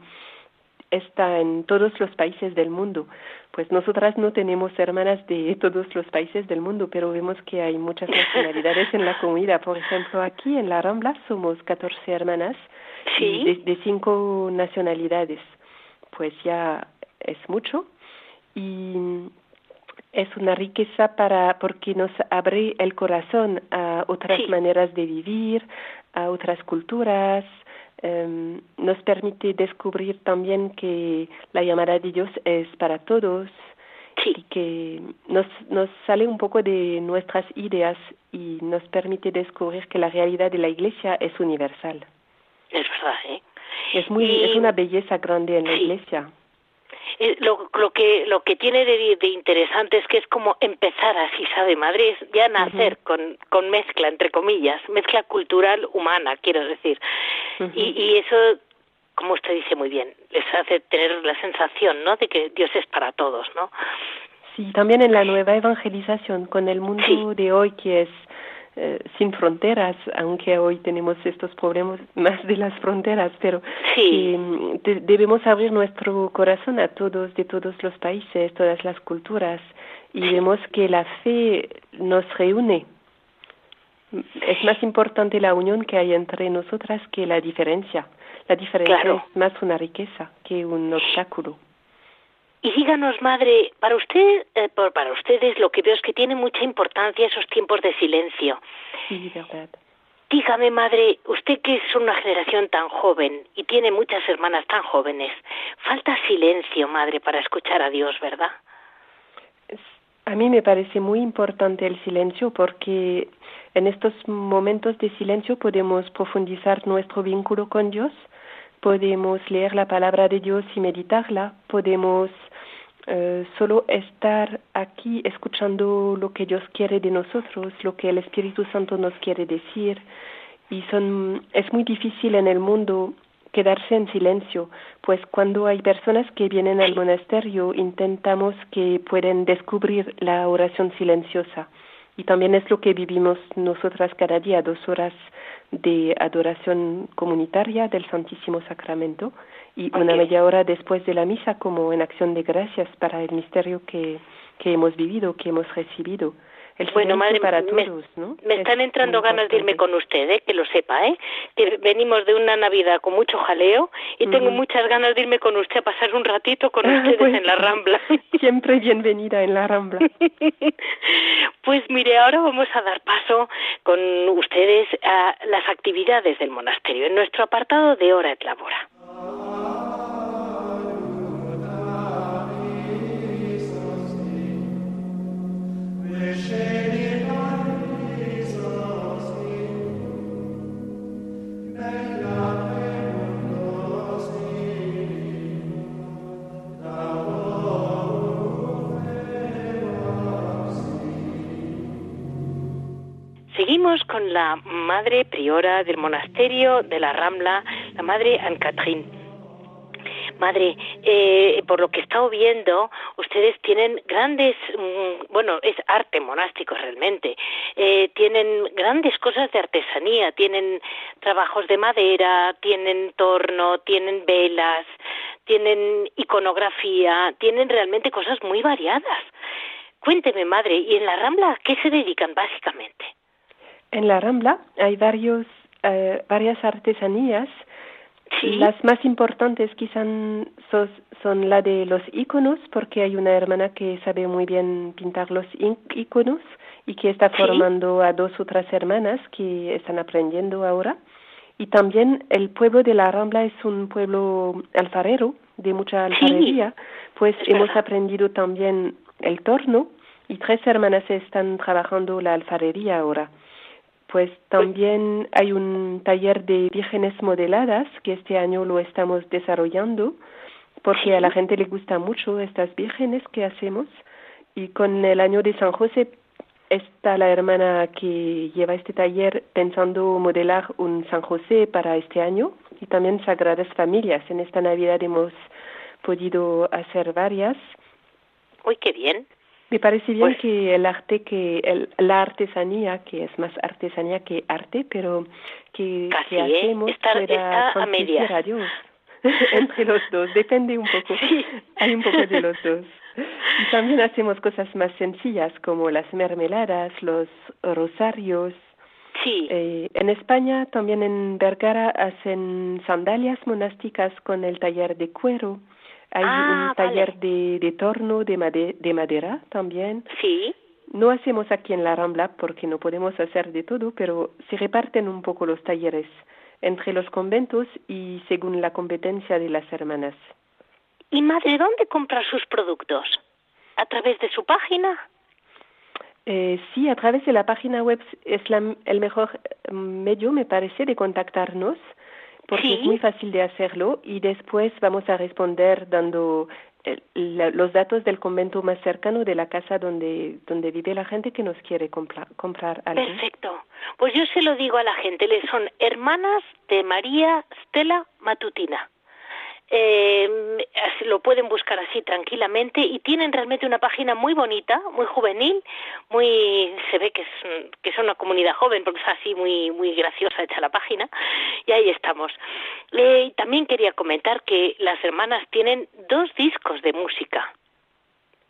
está en todos los países del mundo. Pues nosotras no tenemos hermanas de todos los países del mundo, pero vemos que hay muchas nacionalidades en la comunidad. Por ejemplo, aquí en la Rambla somos 14 hermanas de, cinco nacionalidades. Pues ya es mucho y es una riqueza para porque nos abre el corazón a otras maneras de vivir, a otras culturas, Em, nos permite descubrir también que la llamada de Dios es para todos y que nos, nos sale un poco de nuestras ideas y nos permite descubrir que la realidad de la Iglesia es universal. Es verdad, ¿eh? Es, muy, es una belleza grande en la Iglesia. Eh, lo, lo, que lo que tiene de, de, interesante es que es como empezar así, ¿sabe? Madrid ya nacer con, con mezcla, entre comillas, mezcla cultural humana, quiero decir. y, y eso, como usted dice muy bien, les hace tener la sensación, ¿no?, de que Dios es para todos, ¿no? Sí, también en la nueva evangelización, con el mundo de hoy que es eh, sin fronteras, aunque hoy tenemos estos problemas más de las fronteras, pero mm, debemos abrir nuestro corazón a todos, de todos los países, todas las culturas, y vemos que la fe nos reúne. Es más importante la unión que hay entre nosotras que la diferencia. La diferencia es más una riqueza que un obstáculo. Y díganos, madre, para usted, eh, para ustedes lo que veo es que tiene mucha importancia esos tiempos de silencio. Sí, verdad. Dígame, madre, usted que es una generación tan joven y tiene muchas hermanas tan jóvenes, falta silencio, madre, para escuchar a Dios, ¿verdad? A mí me parece muy importante el silencio porque en estos momentos de silencio podemos profundizar nuestro vínculo con Dios, podemos leer la palabra de Dios y meditarla, podemos eh, solo estar aquí escuchando lo que Dios quiere de nosotros, lo que el Espíritu Santo nos quiere decir. Y son, es muy difícil en el mundo quedarse en silencio, pues cuando hay personas que vienen al monasterio intentamos que puedan descubrir la oración silenciosa. Y también es lo que vivimos nosotras cada día, dos horas de adoración comunitaria del Santísimo Sacramento y una media hora después de la misa como en acción de gracias para el misterio que, que hemos vivido, que hemos recibido. El bueno, madre, para me, ¿no? me están entrando ganas de irme con usted, ¿eh? que lo sepa, ¿eh? que venimos de una Navidad con mucho jaleo y tengo muchas ganas de irme con usted a pasar un ratito con ustedes pues en la Rambla. Siempre bienvenida en la Rambla. pues mire, ahora vamos a dar paso con ustedes a las actividades del monasterio en nuestro apartado de Hora et Labora. Seguimos con la madre priora del monasterio de la Rambla, la madre Anne-Catherine. Madre, eh, por lo que he estado viendo, ustedes tienen grandes, mm, bueno, es arte monástico realmente, eh, tienen grandes cosas de artesanía, tienen trabajos de madera, tienen torno, tienen velas, tienen iconografía, tienen realmente cosas muy variadas. Cuénteme, madre, ¿y en la Rambla a qué se dedican básicamente? En la Rambla hay varios, eh, varias artesanías las más importantes quizás son, son la de los iconos, porque hay una hermana que sabe muy bien pintar los iconos y que está formando a dos otras hermanas que están aprendiendo ahora. Y también el pueblo de la Rambla es un pueblo alfarero, de mucha alfarería, pues hemos aprendido también el torno y tres hermanas están trabajando la alfarería ahora. Pues también hay un taller de vírgenes modeladas que este año lo estamos desarrollando porque a la gente le gusta mucho estas vírgenes que hacemos y con el año de San José está la hermana que lleva este taller pensando modelar un San José para este año y también Sagradas Familias. En esta Navidad hemos podido hacer varias. Uy, qué bien. Me parece bien pues que el arte, que el, la artesanía, que es más artesanía que arte, pero que, Casi, que ¿eh? hacemos está, pueda a medias. a Dios. Entre los dos, depende un poco. Hay un poco de los dos. Y también hacemos cosas más sencillas como las mermeladas, los rosarios. Sí. Eh, en España, también en Vergara, hacen sandalias monásticas con el taller de cuero. Hay Ah, un taller de, de torno de, made- de madera también. Sí. No hacemos aquí en la Rambla porque no podemos hacer de todo, pero se reparten un poco los talleres entre los conventos y según la competencia de las hermanas. ¿Y madre, dónde compra sus productos? ¿A través de su página? Eh, sí, a través de la página web es la- el mejor eh, medio, me parece, de contactarnos, porque Sí. es muy fácil de hacerlo y después vamos a responder dando eh, la- los datos del convento más cercano de la casa donde, donde vive la gente que nos quiere compra- comprar algo. Perfecto. Pues yo se lo digo a la gente, les son hermanas de María Stella Matutina. Eh, lo pueden buscar así tranquilamente y tienen realmente una página muy bonita, muy juvenil, muy se ve que es que es una comunidad joven porque es así muy muy graciosa hecha la página y ahí estamos. Eh, también quería comentar que las hermanas tienen dos discos de música.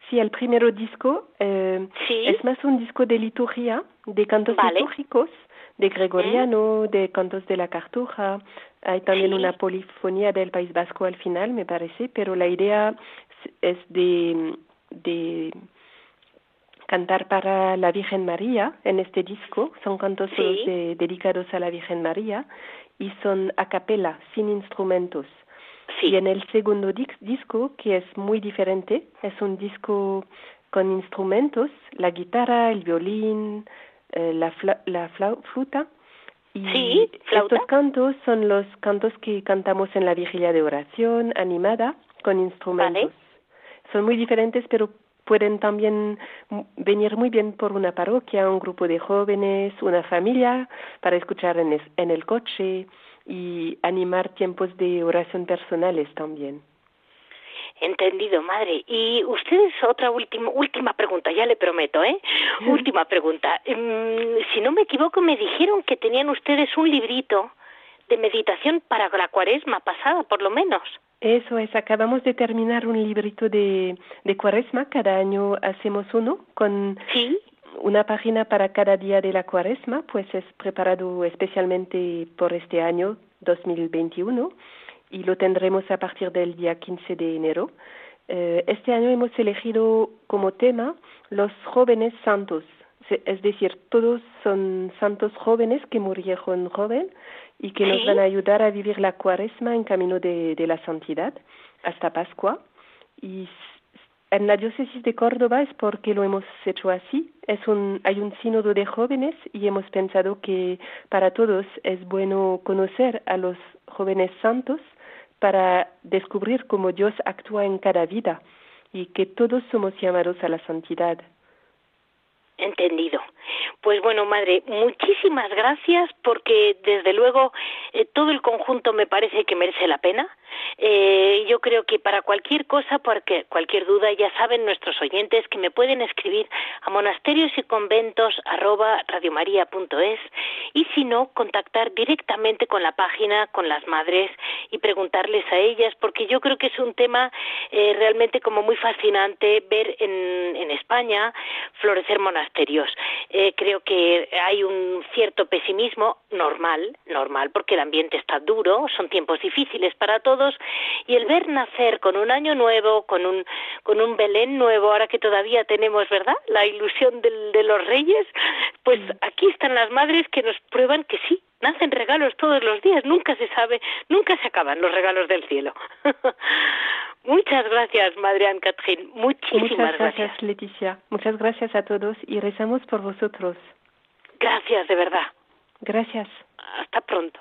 Sí, el primer disco eh, Sí. es más un disco de liturgia, de cantos Vale. litúrgicos, de gregoriano, de cantos de la cartuja. Hay también una polifonía del País Vasco al final, me parece, pero la idea es de, de cantar para la Virgen María en este disco. Son cantos Sí. de- dedicados a la Virgen María y son a capela, sin instrumentos. Sí. Y en el segundo dis- disco, que es muy diferente, es un disco con instrumentos, la guitarra, el violín, eh, la, fla- la flau- flauta. Y Sí, flauta. estos cantos son los cantos que cantamos en la vigilia de oración animada con instrumentos. Son muy diferentes, pero pueden también venir muy bien por una parroquia, un grupo de jóvenes, una familia, para escuchar en, es- en el coche y animar tiempos de oración personales también. Entendido, madre. Y ustedes, otra última, última pregunta, ya le prometo, ¿eh? última pregunta. Mm, si no me equivoco, me dijeron que tenían ustedes un librito de meditación para la cuaresma pasada, por lo menos. Eso es, acabamos de terminar un librito de, de cuaresma, cada año hacemos uno con Sí. una página para cada día de la cuaresma, pues es preparado especialmente por este año 2021 y lo tendremos a partir del día 15 de enero. Eh, este año hemos elegido como tema los jóvenes santos, es decir, todos son santos jóvenes que murieron joven y que nos van a ayudar a vivir la cuaresma en camino de, de la santidad hasta Pascua. Y en la diócesis de Córdoba es porque lo hemos hecho así. Es un, hay un sínodo de jóvenes y hemos pensado que para todos es bueno conocer a los jóvenes santos para descubrir cómo Dios actúa en cada vida y que todos somos llamados a la santidad. Entendido. Pues bueno, madre, muchísimas gracias porque desde luego eh, todo el conjunto me parece que merece la pena. Eh, yo creo que para cualquier cosa, porque cualquier duda, ya saben nuestros oyentes que me pueden escribir a monasterios y conventos radiomaria.es y si no, contactar directamente con la página, con las madres y preguntarles a ellas, porque yo creo que es un tema eh, realmente como muy fascinante ver en, en España florecer monasterios. Eh, creo que hay un cierto pesimismo normal, normal, porque el ambiente está duro, son tiempos difíciles para todos, y el ver nacer con un año nuevo, con un, con un Belén nuevo, ahora que todavía tenemos, ¿verdad?, la ilusión del, de los reyes, pues aquí están las madres que nos prueban que sí, nacen regalos todos los días, nunca se sabe, nunca se acaban los regalos del cielo. Muchas gracias, Madre Anne Catherine, muchísimas Muchas gracias. gracias, Leticia. Muchas gracias a todos y rezamos por vosotros. Gracias, de verdad. Gracias. Hasta pronto.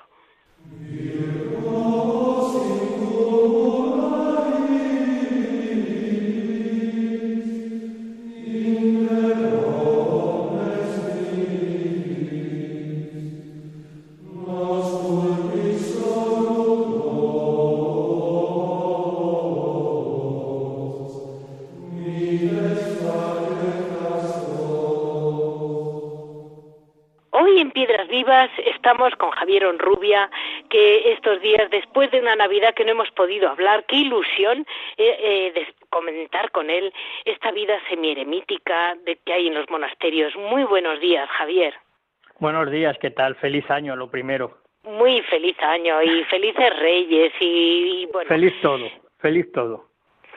Vivas estamos con Javier Onrubia, que estos días, después de una Navidad que no hemos podido hablar, qué ilusión eh, eh comentar con él esta vida semieremítica de que hay en los monasterios. Muy buenos días, Javier. Buenos días, ¿qué tal? Feliz año, lo primero. Muy feliz año y felices reyes y, bueno. Feliz todo, feliz todo.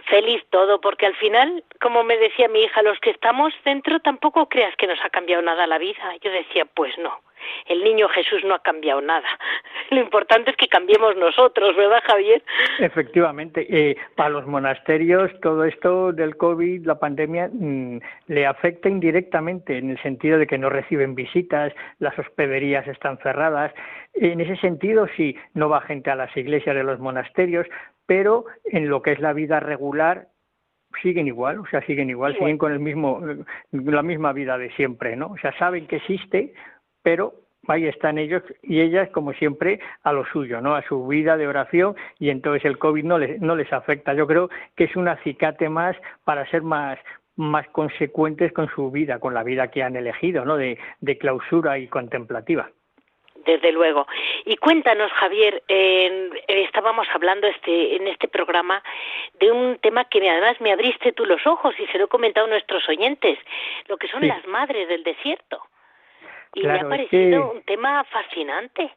Feliz todo, porque al final, como me decía mi hija, los que estamos dentro tampoco creas que nos ha cambiado nada la vida. Yo decía, pues no, el niño Jesús no ha cambiado nada. Lo importante es que cambiemos nosotros, ¿verdad, Javier? Efectivamente. Eh, para los monasterios, todo esto del COVID, la pandemia, mm, le afecta indirectamente en el sentido de que no reciben visitas, las hospederías están cerradas. En ese sentido, sí, no va gente a las iglesias de los monasterios, pero en lo que es la vida regular, siguen igual, o sea, siguen igual, siguen con el mismo, la misma vida de siempre, ¿no? O sea, saben que existe, pero ahí están ellos y ellas, como siempre, a lo suyo, ¿no? A su vida de oración y entonces el COVID no les, no les afecta. Yo creo que es un acicate más para ser más, más consecuentes con su vida, con la vida que han elegido, ¿no? De, de clausura y contemplativa. Desde luego. Y cuéntanos, Javier, estábamos hablando este, en este programa de un tema que además me abriste tú los ojos y se lo he comentado a nuestros oyentes, lo que son las madres del desierto. Y me ha parecido un tema fascinante.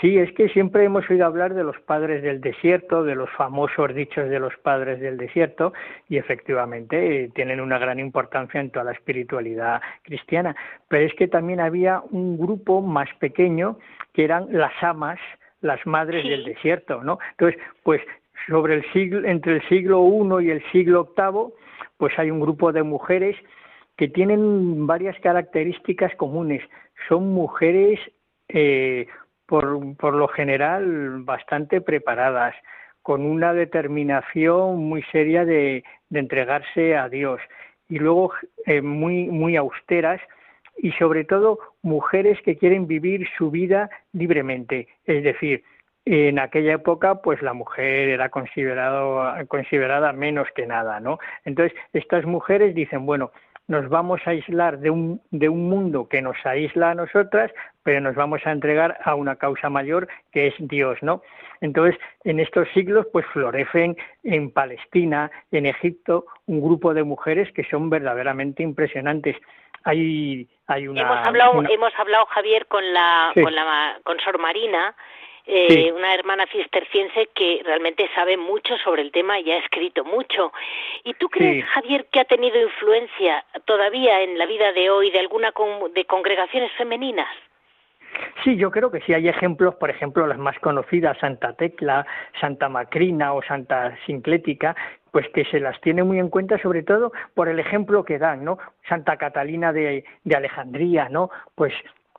Sí, es que siempre hemos oído hablar de los padres del desierto, de los famosos dichos de los padres del desierto, y efectivamente eh, tienen una gran importancia en toda la espiritualidad cristiana. Pero es que también había un grupo más pequeño que eran las amas, las madres del desierto, ¿no? Entonces, pues sobre el siglo, entre el siglo I y el siglo VIII, pues hay un grupo de mujeres que tienen varias características comunes. Son mujeres, eh, por, por lo general, bastante preparadas, con una determinación muy seria de, de entregarse a Dios y luego eh, muy, muy austeras y sobre todo mujeres que quieren vivir su vida libremente. Es decir, en aquella época, pues la mujer era considerado, considerada menos que nada, ¿no? Entonces, estas mujeres dicen, bueno, nos vamos a aislar de un, de un mundo que nos aísla a nosotras, pero nos vamos a entregar a una causa mayor que es Dios, ¿no? Entonces, en estos siglos, pues florecen en Palestina, en Egipto, un grupo de mujeres que son verdaderamente impresionantes. Hay, hay una, hemos hablado, hemos hablado Javier con la, con la con Sor Marina eh, una hermana cisterciense que realmente sabe mucho sobre el tema y ha escrito mucho. ¿Y tú crees, Javier, que ha tenido influencia todavía en la vida de hoy de alguna de congregaciones femeninas? Sí, yo creo que sí hay ejemplos, por ejemplo, las más conocidas, Santa Tecla, Santa Macrina o Santa Sinclética, pues que se las tiene muy en cuenta, sobre todo por el ejemplo que dan, ¿no? Santa Catalina de, de Alejandría, ¿no? Pues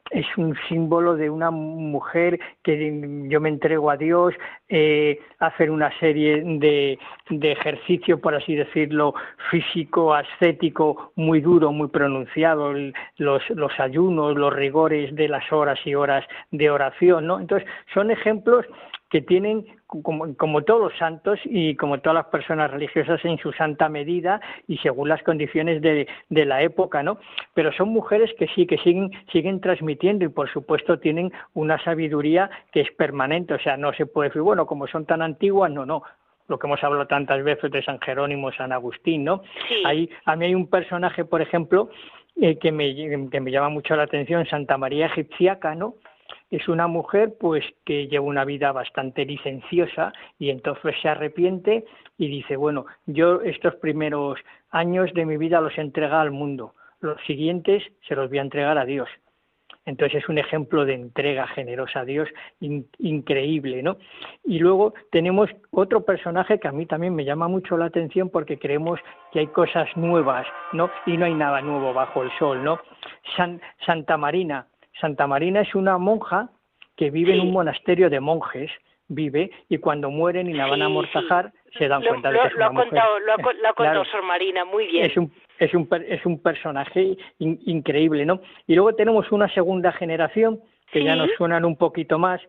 es un símbolo de una mujer que yo me entrego a Dios, eh, hacer una serie de, de ejercicio, por así decirlo, físico, ascético, muy duro, muy pronunciado, los, los ayunos, los rigores de las horas y horas de oración, ¿no? Entonces, son ejemplos que tienen, como, como, todos los santos y como todas las personas religiosas, en su santa medida y según las condiciones de, de, la época, ¿no? Pero son mujeres que sí, que siguen, siguen transmitiendo y por supuesto tienen una sabiduría que es permanente, o sea, no se puede decir, bueno, como son tan antiguas, no, no, lo que hemos hablado tantas veces de San Jerónimo, San Agustín, ¿no? Ahí, a mí hay un personaje, por ejemplo, eh, que, me, que me llama mucho la atención, Santa María Egipciaca, ¿no? Es una mujer pues que lleva una vida bastante licenciosa y entonces se arrepiente y dice, bueno, yo estos primeros años de mi vida los he entregado al mundo, los siguientes se los voy a entregar a Dios. Entonces es un ejemplo de entrega generosa a Dios increíble, ¿no? Y luego tenemos otro personaje que a mí también me llama mucho la atención porque creemos que hay cosas nuevas, ¿no? Y no hay nada nuevo bajo el sol, ¿no? Santa Marina, Santa Marina es una monja que vive en un monasterio de monjes, vive, y cuando mueren y la van a amortajar, se dan cuenta de que es una lo Contado, lo ha, contado Sor Marina, muy bien. Es un, es un, es un personaje increíble, ¿no? Y luego tenemos una segunda generación, que ya nos suenan un poquito más,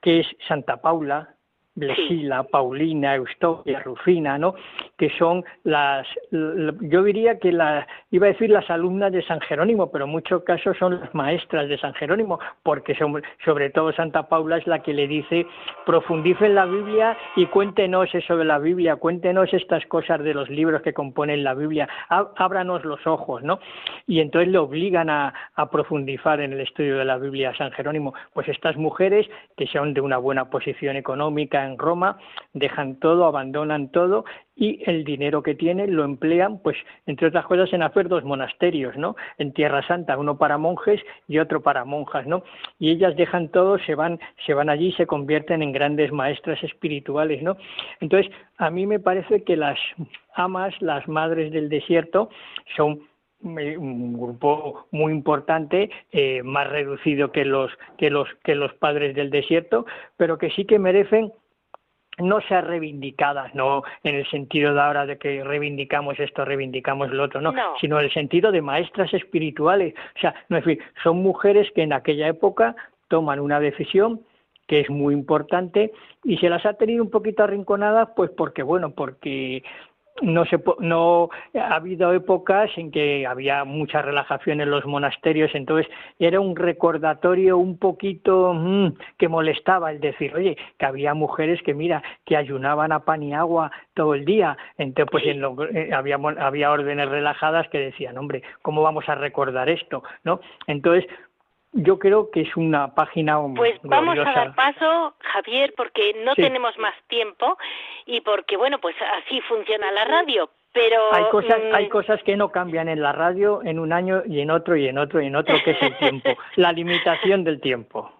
que es Santa Paula, Blesila, Paulina, Eustoquia, Rufina, ¿no? Que son las, yo diría que la, iba a decir las alumnas de San Jerónimo, pero en muchos casos son las maestras de San Jerónimo, porque son, sobre todo Santa Paula es la que le dice, profundice en la Biblia y cuéntenos eso de la Biblia, cuéntenos estas cosas de los libros que componen la Biblia, ábranos los ojos, ¿no? Y entonces le obligan a, a profundizar en el estudio de la Biblia a San Jerónimo. Pues estas mujeres, que son de una buena posición económica en Roma, dejan todo, abandonan todo y el dinero que tienen lo emplean, pues, entre otras cosas, en hacer dos monasterios, ¿no? En Tierra Santa, uno para monjes y otro para monjas, ¿no? Y ellas dejan todo, se van, se van allí se convierten en grandes maestras espirituales, ¿no? Entonces, a mí me parece que las amas, las madres del desierto, son un grupo muy importante, eh, más reducido que los, que, los, que los padres del desierto, pero que sí que merecen no ser reivindicadas, no en el sentido de ahora de que reivindicamos esto, reivindicamos lo otro, no, sino en el sentido de maestras espirituales. O sea, no es decir, son mujeres que en aquella época toman una decisión que es muy importante y se las ha tenido un poquito arrinconadas, pues porque, bueno, porque no se no ha habido épocas en que había mucha relajación en los monasterios entonces era un recordatorio un poquito mm, que molestaba el decir oye que había mujeres que mira que ayunaban a pan y agua todo el día entonces pues eh, había había órdenes relajadas que decían hombre cómo vamos a recordar esto no entonces yo creo que es una página Pues vamos a dar paso, Javier, porque no tenemos más tiempo y porque, bueno, pues así funciona la radio. Pero, hay cosas mm, hay cosas que no cambian en la radio en un año y en otro y en otro y en otro que es el tiempo la limitación del tiempo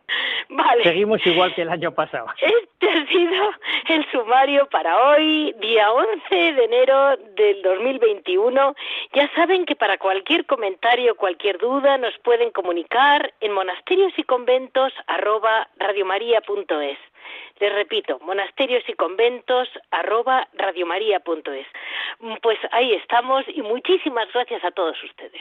Vale. Seguimos igual que el año pasado. Este ha sido el sumario para hoy, día 11 de enero del 2021. Ya saben que para cualquier comentario, cualquier duda, nos pueden comunicar en monasterios y conventos arroba radiomaria.es. Les repito, monasterios y conventos arroba radiomaria.es. Pues ahí estamos y muchísimas gracias a todos ustedes.